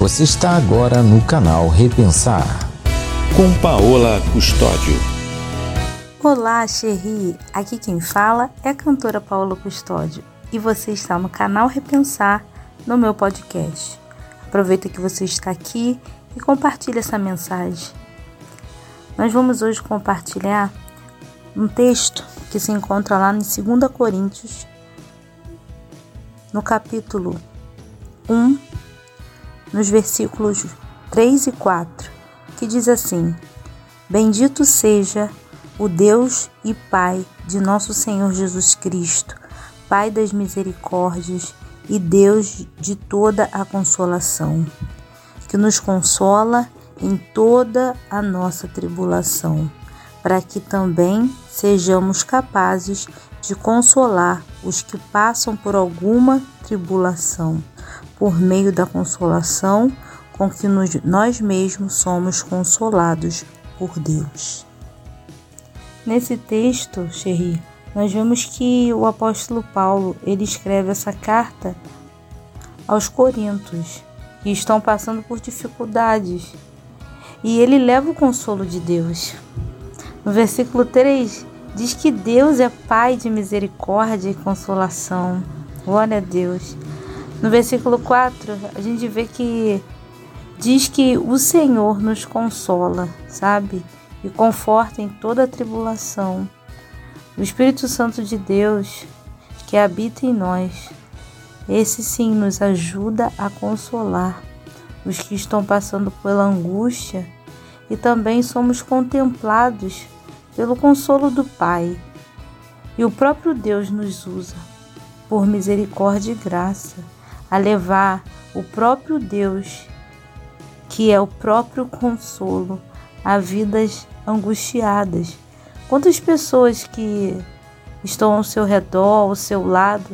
Você está agora no canal Repensar com Paola Custódio. Olá, Xerri! Aqui quem fala é a cantora Paola Custódio e você está no canal Repensar no meu podcast. Aproveita que você está aqui e compartilhe essa mensagem. Nós vamos hoje compartilhar um texto que se encontra lá em 2 Coríntios, no capítulo 1, nos versículos 3 e 4, que diz assim: Bendito seja o Deus e Pai de nosso Senhor Jesus Cristo, Pai das misericórdias e Deus de toda a consolação, que nos consola em toda a nossa tribulação, para que também sejamos capazes de consolar os que passam por alguma tribulação, por meio da consolação com que nós mesmos somos consolados por Deus. Nesse texto, Xerri, nós vemos que o apóstolo Paulo ele escreve essa carta aos Coríntios que estão passando por dificuldades e ele leva o consolo de Deus. No versículo 3 diz que Deus é Pai de misericórdia e consolação. Glória a Deus. No versículo 4, a gente vê que diz que o Senhor nos consola, sabe? E conforta em toda a tribulação. O Espírito Santo de Deus que habita em nós, esse sim nos ajuda a consolar os que estão passando pela angústia e também somos contemplados pelo consolo do Pai. E o próprio Deus nos usa, por misericórdia e graça, a levar o próprio Deus, que é o próprio consolo, a vidas angustiadas. Quantas pessoas que estão ao seu redor, ao seu lado,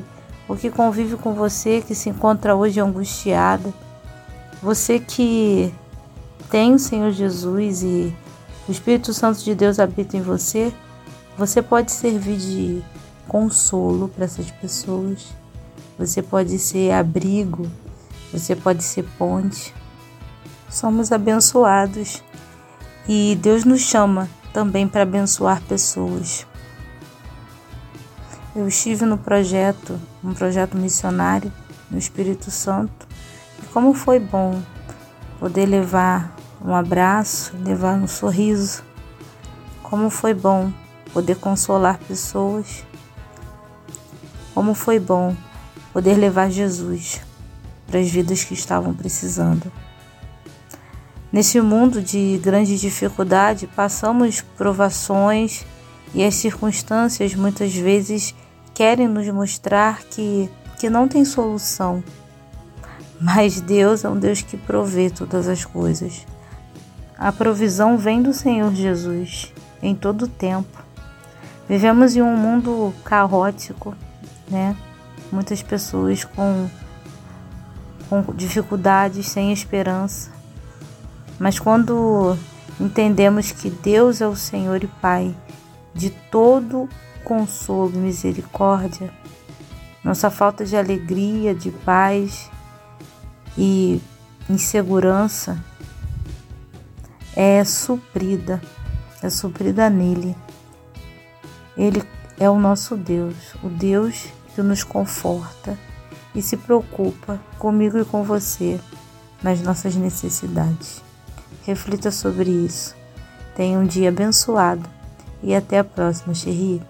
ou que convive com você, que se encontra hoje angustiada, você que tem o Senhor Jesus e o Espírito Santo de Deus habita em você, você pode servir de consolo para essas pessoas. Você pode ser abrigo, você pode ser ponte. Somos abençoados e Deus nos chama também para abençoar pessoas. Eu estive no projeto, um projeto missionário no Espírito Santo, e como foi bom poder levar um abraço, levar um sorriso. Como foi bom poder consolar pessoas. Como foi bom poder levar Jesus para as vidas que estavam precisando. Nesse mundo de grande dificuldade, passamos provações e as circunstâncias muitas vezes querem nos mostrar que, que não tem solução. Mas Deus é um Deus que provê todas as coisas. A provisão vem do Senhor Jesus em todo o tempo. Vivemos em um mundo caótico, né? Muitas pessoas com, com dificuldades, sem esperança. Mas quando entendemos que Deus é o Senhor e Pai de todo consolo e misericórdia, nossa falta de alegria, de paz e insegurança é suprida, é suprida nele. Ele é o nosso Deus, o Deus que nos conforta e se preocupa comigo e com você nas nossas necessidades. Reflita sobre isso. Tenha um dia abençoado e até a próxima, Xerri.